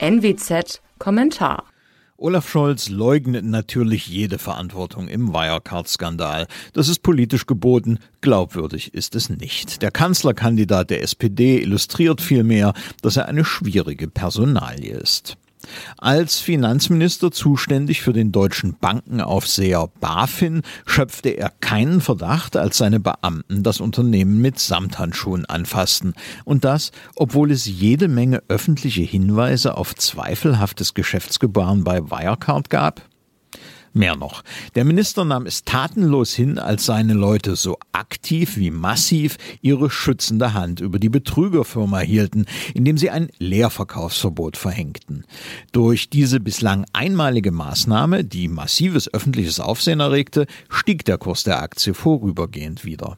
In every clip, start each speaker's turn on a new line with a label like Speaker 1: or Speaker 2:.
Speaker 1: NWZ Kommentar.
Speaker 2: Olaf Scholz leugnet natürlich jede Verantwortung im Wirecard-Skandal. Das ist politisch geboten, glaubwürdig ist es nicht. Der Kanzlerkandidat der SPD illustriert vielmehr, dass er eine schwierige Personalie ist. Als Finanzminister zuständig für den deutschen Bankenaufseher BaFin schöpfte er keinen Verdacht, als seine Beamten das Unternehmen mit Samthandschuhen anfassten. Und das, obwohl es jede Menge öffentliche Hinweise auf zweifelhaftes Geschäftsgebaren bei Wirecard gab? Mehr noch, der Minister nahm es tatenlos hin, als seine Leute so aktiv wie massiv ihre schützende Hand über die Betrügerfirma hielten, indem sie ein Leerverkaufsverbot verhängten. Durch diese bislang einmalige Maßnahme, die massives öffentliches Aufsehen erregte, stieg der Kurs der Aktie vorübergehend wieder.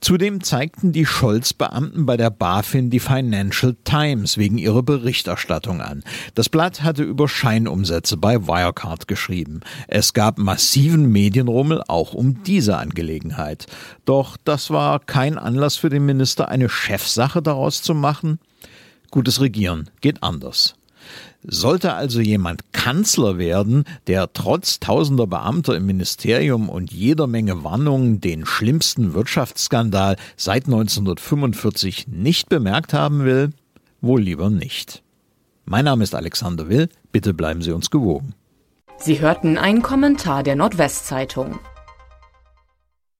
Speaker 2: Zudem zeigten die Scholz-Beamten bei der BaFin die Financial Times wegen ihrer Berichterstattung an. Das Blatt hatte über Scheinumsätze bei Wirecard geschrieben. Es gab massiven Medienrummel auch um diese Angelegenheit. Doch das war kein Anlass für den Minister, eine Chefsache daraus zu machen. Gutes Regieren geht anders. Sollte also jemand Kanzler werden, der trotz tausender Beamter im Ministerium und jeder Menge Warnungen den schlimmsten Wirtschaftsskandal seit 1945 nicht bemerkt haben will, wohl lieber nicht. Mein Name ist Alexander Will, bitte bleiben Sie uns gewogen.
Speaker 1: Sie hörten einen Kommentar der Nordwestzeitung.